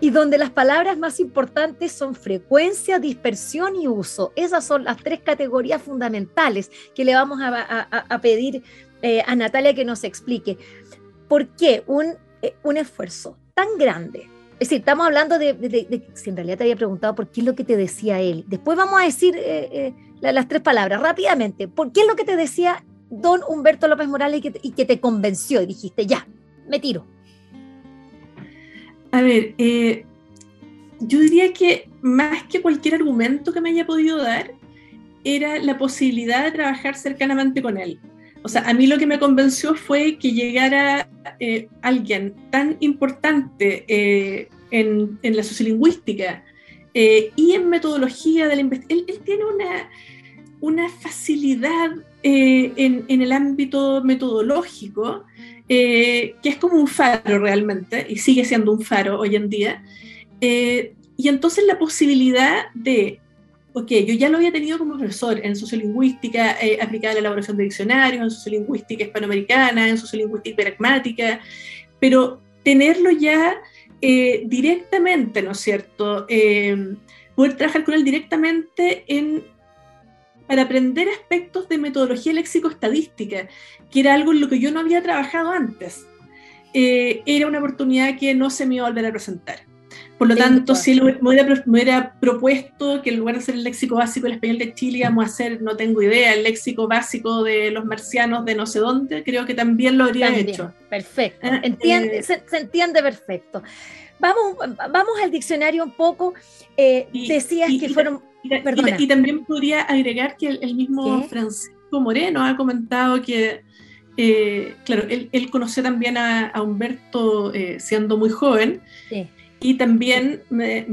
Y donde las palabras más importantes son frecuencia, dispersión y uso. Esas son las tres categorías fundamentales que le vamos a, pedir eh, a Natalia que nos explique. ¿Por qué un, eh, un esfuerzo tan grande? Es decir, estamos hablando de, si en realidad te había preguntado por qué es lo que te decía él. Después vamos a decir eh, eh, las tres palabras rápidamente. ¿Por qué es lo que te decía don Humberto López Morales y que, te convenció y dijiste, ya, me tiro? A ver, yo diría que más que cualquier argumento que me haya podido dar, era la posibilidad de trabajar cercanamente con él. O sea, a mí lo que me convenció fue que llegara eh, alguien tan importante eh, en, la sociolingüística eh, y en metodología de la investigación. Él, tiene una, una facilidad en, el ámbito metodológico que es como un faro realmente, y sigue siendo un faro hoy en día. y entonces la posibilidad de ok, yo ya lo había tenido como profesor en sociolingüística eh, aplicada a la elaboración de diccionarios, en sociolingüística hispanoamericana, en sociolingüística pragmática, pero tenerlo ya eh, directamente, ¿no es cierto? Eh, poder trabajar con él directamente en, para aprender aspectos de metodología léxico-estadística, que era algo en lo que yo no había trabajado antes. era una oportunidad que no se me iba a volver a presentar. Por lo tanto, si me hubiera, propuesto que en lugar de hacer el léxico básico del español de Chile, íbamos a hacer, no tengo idea, el léxico básico de los marcianos de no sé dónde, creo que también lo habría hecho. Perfecto, ah, entiende, eh, se, entiende perfecto. Vamos, vamos al diccionario un poco. Eh, decías que fueron... Y, también podría agregar que el, mismo Francisco Moreno ha comentado que, eh, claro, él, conoció también a, Humberto siendo muy joven. Sí y también me,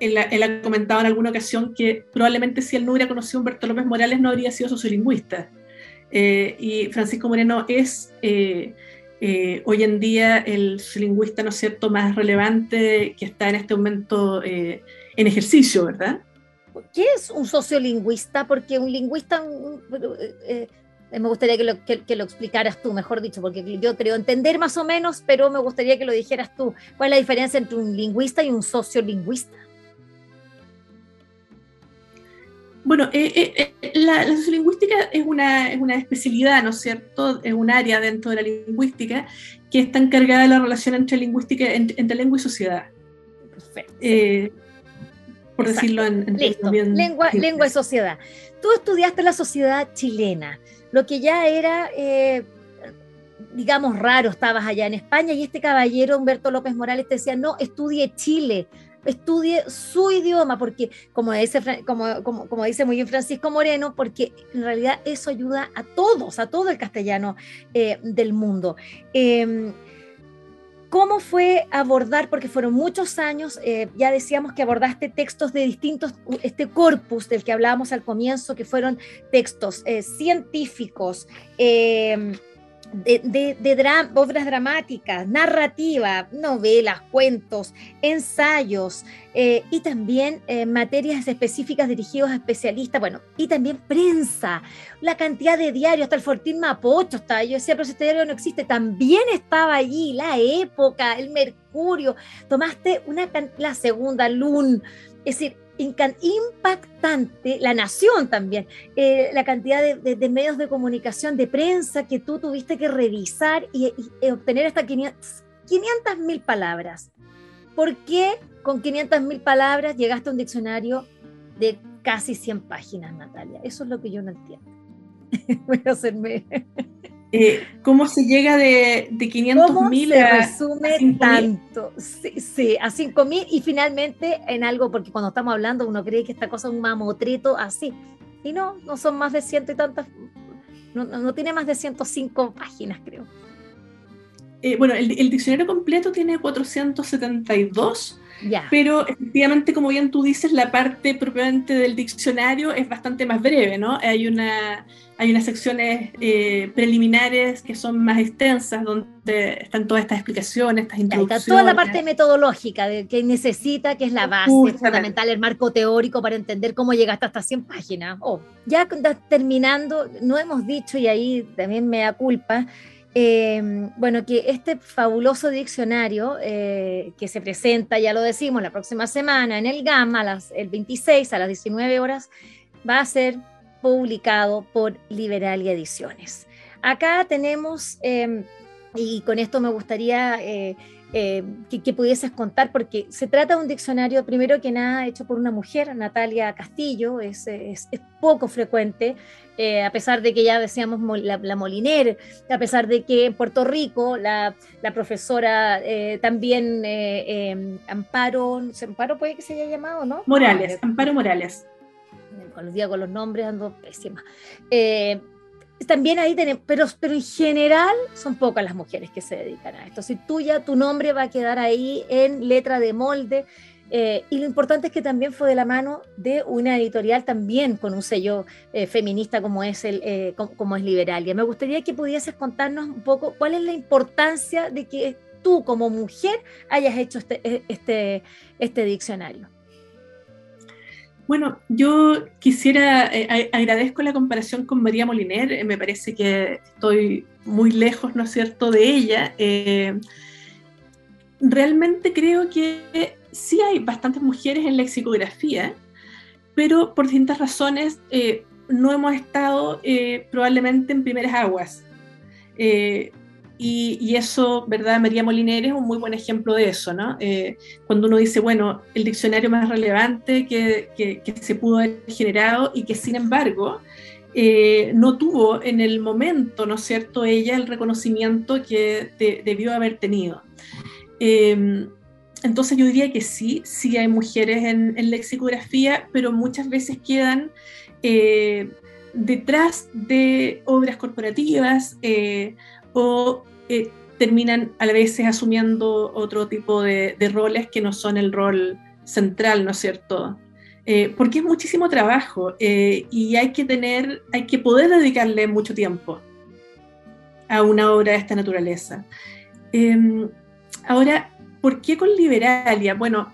él, ha comentado en alguna ocasión que probablemente si él no hubiera conocido a Humberto López Morales no habría sido sociolingüista. Eh, y Francisco Moreno es eh, eh, hoy en día el sociolingüista, ¿no es cierto?, más relevante que está en este momento en ejercicio, ¿verdad? ¿Qué es un sociolingüista? Porque un lingüista eh, me gustaría que lo, que, lo, explicaras tú, mejor dicho, porque yo creo entender más o menos, pero me gustaría que lo dijeras tú. ¿Cuál es la diferencia entre un lingüista y un sociolingüista? Bueno, eh, eh, la, sociolingüística es una, es una especialidad, ¿no es cierto? Es un área dentro de la lingüística que está encargada de la relación entre lingüística, entre, lengua y sociedad. Perfecto. Eh, por decirlo en, Listo. lengua, lengua y sociedad. Tú estudiaste la sociedad chilena, lo que ya era, eh, digamos, raro, estabas allá en España y este caballero, Humberto López Morales, te decía, no, estudie Chile, estudie su idioma, porque como dice, como, como, dice muy bien Francisco Moreno, porque en realidad eso ayuda a todos, a todo el castellano eh, del mundo. Em, ¿Cómo fue abordar, porque fueron muchos años, eh, ya decíamos que abordaste textos de distintos, este corpus del que hablábamos al comienzo, que fueron textos eh, científicos, em, de, obras dramáticas, narrativa, novelas, cuentos, ensayos eh, y también eh, materias específicas dirigidas a especialistas, bueno, y también prensa, la cantidad de diarios, hasta el Fortín Mapocho estaba, yo decía, pero este diario no existe, también estaba allí, la época, el Mercurio, tomaste una, la segunda, Lun, es decir, impactante, la nación también, eh, la cantidad de, medios de comunicación, de prensa que tú tuviste que revisar y, obtener hasta 500 mil palabras. ¿Por qué con 500 mil palabras llegaste a un diccionario de casi 100 páginas, Natalia? Eso es lo que yo no entiendo. (laughs) Voy a hacerme... Eh, ¿Cómo se llega de, de 500 mil a, resume tanto? Sí, sí, a 5 mil y finalmente en algo, porque cuando estamos hablando uno cree que esta cosa es un mamotreto así. Y no, no son más de ciento y tantas, no, no tiene más de 105 páginas, creo. Eh, bueno, el, el, diccionario completo tiene 472 pero efectivamente, como bien tú dices, la parte propiamente del diccionario es bastante más breve, ¿no? Hay, una, hay unas secciones eh, preliminares que son más extensas, donde están todas estas explicaciones, estas introducciones. toda la parte metodológica de que necesita, que es la base fundamental, el marco teórico para entender cómo llegaste hasta 100 páginas. Oh, ya terminando, no hemos dicho, y ahí también me da culpa, Em, bueno, que este fabuloso diccionario eh, que se presenta, ya lo decimos, la próxima semana en el GAMA, el 26 a las 19 horas, va a ser publicado por Liberalia Ediciones. Acá tenemos, em, y con esto me gustaría eh, eh, que, pudieses contar, porque se trata de un diccionario, primero que nada, hecho por una mujer, Natalia Castillo, es, es, poco frecuente, eh, a pesar de que ya decíamos la, Moliner, a pesar de que en Puerto Rico la, la profesora eh, también em, Amparo, Amparo puede que se haya llamado, ¿no? Morales, Amparo Morales. Con los días con los nombres ando pésima también ahí tenemos, pero, pero en general son pocas las mujeres que se dedican a esto. Si tú ya tu nombre va a quedar ahí en letra de molde, eh, y lo importante es que también fue de la mano de una editorial también con un sello eh, feminista como es, el, eh, como, es Liberalia. Me gustaría que pudieses contarnos un poco cuál es la importancia de que tú como mujer hayas hecho este, este, este diccionario. Bueno, yo quisiera, eh, agradezco la comparación con María Moliner, eh, me parece que estoy muy lejos, ¿no es cierto?, de ella. Eh, realmente creo que sí hay bastantes mujeres en lexicografía, pero por distintas razones no hemos estado probablemente en primeras aguas. Y, eso, ¿verdad? María Moliner es un muy buen ejemplo de eso, ¿no? Eh, cuando uno dice, bueno, el diccionario más relevante que, que, se pudo haber generado y que sin embargo eh, no tuvo en el momento, ¿no es cierto?, ella el reconocimiento que debió haber tenido. Em, entonces yo diría que sí, sí hay mujeres en, en lexicografía, pero muchas veces quedan eh, detrás de obras corporativas o terminan a veces asumiendo otro tipo de, roles que no son el rol central, ¿no es cierto? Eh, porque es muchísimo trabajo eh, y hay que tener, hay que poder dedicarle mucho tiempo a una obra de esta naturaleza. Em, ahora, ¿por qué con Liberalia? Bueno,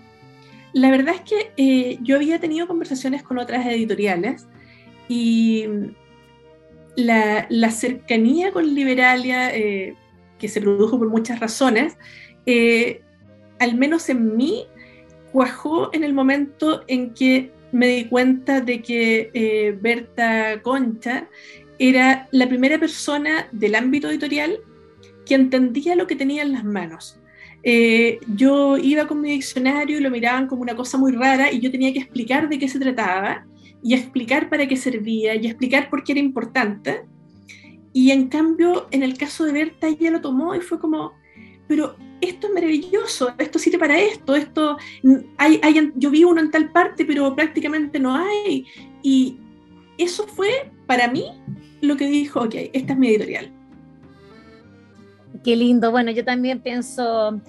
la verdad es que eh, yo había tenido conversaciones con otras editoriales y la, la cercanía con Liberalia que se produjo por muchas razones, eh, al menos en mí, cuajó en el momento en que me di cuenta de que eh, Berta Concha era la primera persona del ámbito editorial que entendía lo que tenía en las manos. eh, yo iba con mi diccionario y lo miraban como una cosa muy rara y yo tenía que explicar de qué se trataba y explicar para qué servía y explicar por qué era importante. Y en cambio, en el caso de Berta, ella lo tomó y fue como, pero esto es maravilloso, esto sirve para esto, esto, hay, hay, yo vi uno en tal parte, pero prácticamente no hay. Y eso fue para mí lo que dijo, ok, esta es mi editorial. Qué lindo. Bueno, yo también pienso,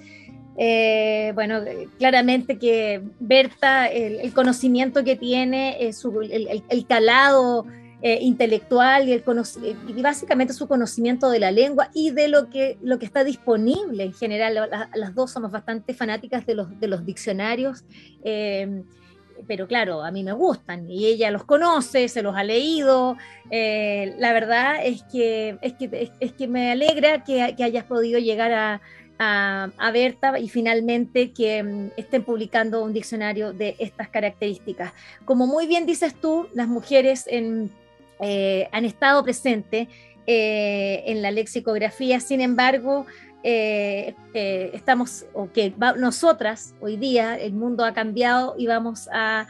eh, bueno, claramente que Berta, el, conocimiento que tiene, el, calado eh, intelectual y, el y básicamente su conocimiento de la lengua y de lo que, lo que está disponible en general. las dos somos bastante fanáticas de los, de los diccionarios. Eh, pero claro, a mí me gustan y ella los conoce, se los ha leído. Eh, la verdad es que, es que, es, que me alegra que, que, hayas podido llegar a, a, Berta y finalmente que mm, estén publicando un diccionario de estas características. Como muy bien dices tú, las mujeres eh, han estado presentes eh, en la lexicografía, sin embargo, eh, estamos, o que nosotras hoy día, el mundo ha cambiado y vamos a,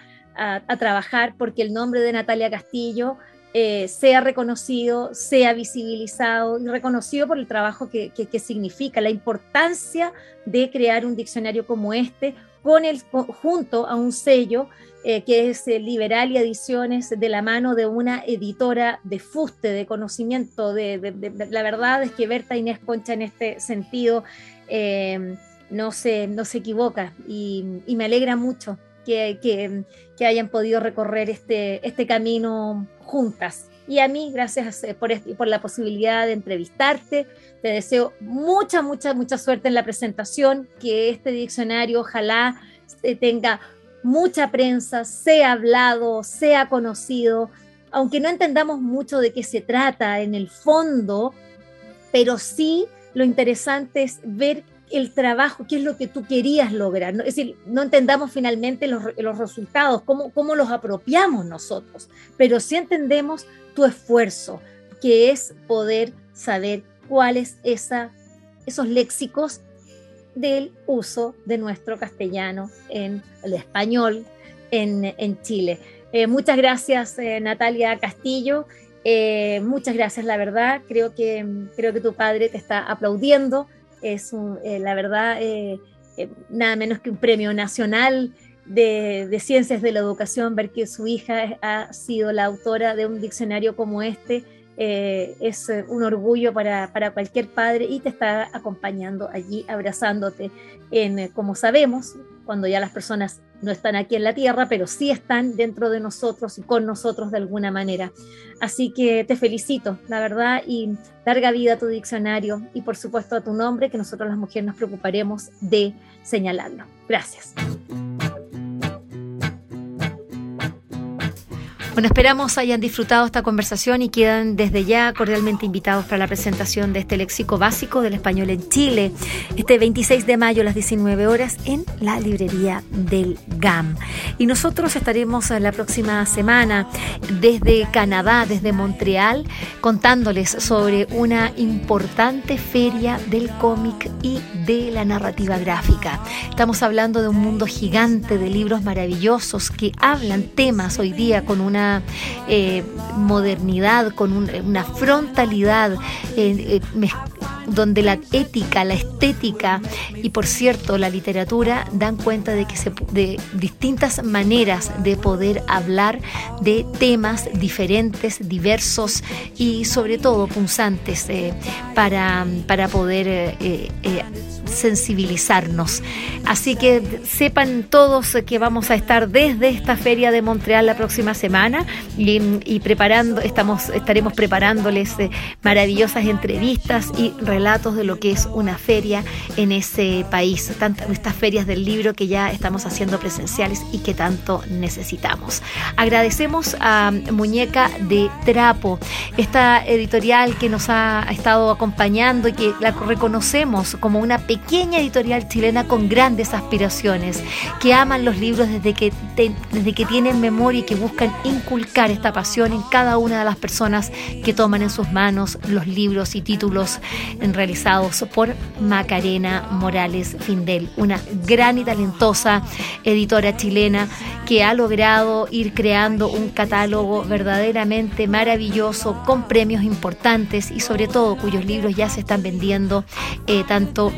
trabajar porque el nombre de Natalia Castillo eh, sea reconocido, sea visibilizado y reconocido por el trabajo que, significa, la importancia de crear un diccionario como este, con el, junto a un sello eh, que es eh, Liberal y Ediciones, de la mano de una editora de fuste, de conocimiento. De, la verdad es que Berta Inés Concha en este sentido eh, no, se, no se equivoca y, me alegra mucho que, hayan podido recorrer este, este camino juntas. Y a mí, gracias por, por la posibilidad de entrevistarte. Te deseo mucha, mucha, mucha suerte en la presentación, que este diccionario ojalá tenga mucha prensa, sea hablado, sea conocido, aunque no entendamos mucho de qué se trata en el fondo, pero sí lo interesante es ver el trabajo, qué es lo que tú querías lograr. Es decir, no entendamos finalmente los, resultados, cómo, cómo los apropiamos nosotros, pero sí entendemos tu esfuerzo, que es poder saber cuáles esa, esos léxicos del uso de nuestro castellano en el español en, Chile. Eh, muchas gracias, eh, Natalia Castillo. Eh, muchas gracias, la verdad. Creo que, creo que tu padre te está aplaudiendo. Es la verdad nada menos que un premio nacional de, de, ciencias de la educación, ver que su hija ha sido la autora de un diccionario como este eh, es eh, un orgullo para, para, cualquier padre y te está acompañando allí, abrazándote en, eh, como sabemos, cuando ya las personas no están aquí en la tierra, pero sí están dentro de nosotros y con nosotros de alguna manera. Así que te felicito, la verdad, y larga vida a tu diccionario y por supuesto a tu nombre, que nosotros las mujeres nos preocuparemos de señalarlo. Gracias. Bueno, esperamos hayan disfrutado esta conversación y quedan desde ya cordialmente invitados para la presentación de este léxico básico del español en Chile, este 26 de mayo a las 19 horas en la librería del GAM. Y nosotros estaremos la próxima semana desde Canadá, desde Montreal, contándoles sobre una importante feria del cómic y de la narrativa gráfica. Estamos hablando de un mundo gigante de libros maravillosos que hablan temas hoy día con una eh, modernidad, con una frontalidad eh, eh, donde la ética, la estética y por cierto la literatura dan cuenta de que se de distintas maneras de poder hablar de temas diferentes, diversos y sobre todo punzantes para, para poder sensibilizarnos. Así que sepan todos que vamos a estar desde esta feria de Montreal la próxima semana y, preparando, estamos, estaremos preparándoles eh, maravillosas entrevistas y relatos de lo que es una feria en ese país, tantas estas ferias del libro que ya estamos haciendo presenciales y que tanto necesitamos. Agradecemos a Muñeca de Trapo, esta editorial que nos ha estado acompañando y que la reconocemos como una pequeña pequeña editorial chilena con grandes aspiraciones, que aman los libros desde que, desde que tienen memoria y que buscan inculcar esta pasión en cada una de las personas que toman en sus manos los libros y títulos realizados por Macarena Morales Findel, una gran y talentosa editora chilena que ha logrado ir creando un catálogo verdaderamente maravilloso con premios importantes y sobre todo cuyos libros ya se están vendiendo eh, tanto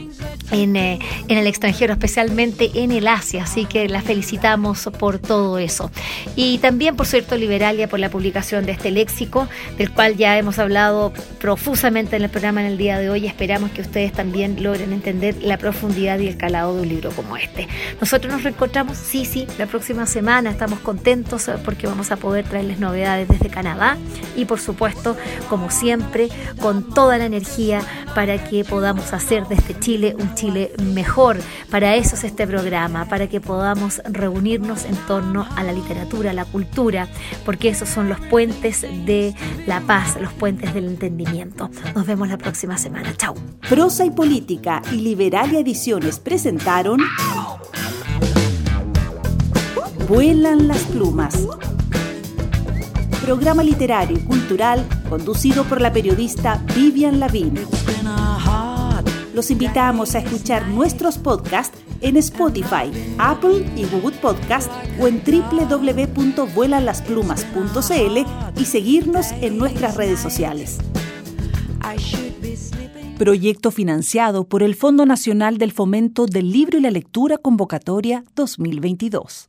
en, eh, en, el extranjero, especialmente en el Asia. Así que la felicitamos por todo eso. Y también, por cierto, Liberalia por la publicación de este léxico, del cual ya hemos hablado profusamente en el programa en el día de hoy. Esperamos que ustedes también logren entender la profundidad y el calado de un libro como este. Nosotros nos reencontramos, sí, sí, la próxima semana. Estamos contentos eh, porque vamos a poder traerles novedades desde Canadá y, por supuesto, como siempre, con toda la energía para que podamos hacer de este Chile un Chile mejor. Para eso es este programa, para que podamos reunirnos en torno a la literatura, la cultura, porque esos son los puentes de la paz, los puentes del entendimiento. Nos vemos la próxima semana. Chao. Prosa y Política y Liberalia Ediciones presentaron Vuelan las plumas. Programa literario y cultural conducido por la periodista Vivian Lavín. Los invitamos a escuchar nuestros podcasts en Spotify, Apple y Google Podcast o en www.vuelalasplumas.cl y seguirnos en nuestras redes sociales. Proyecto financiado por el Fondo Nacional del Fomento del Libro y la Lectura Convocatoria 2022.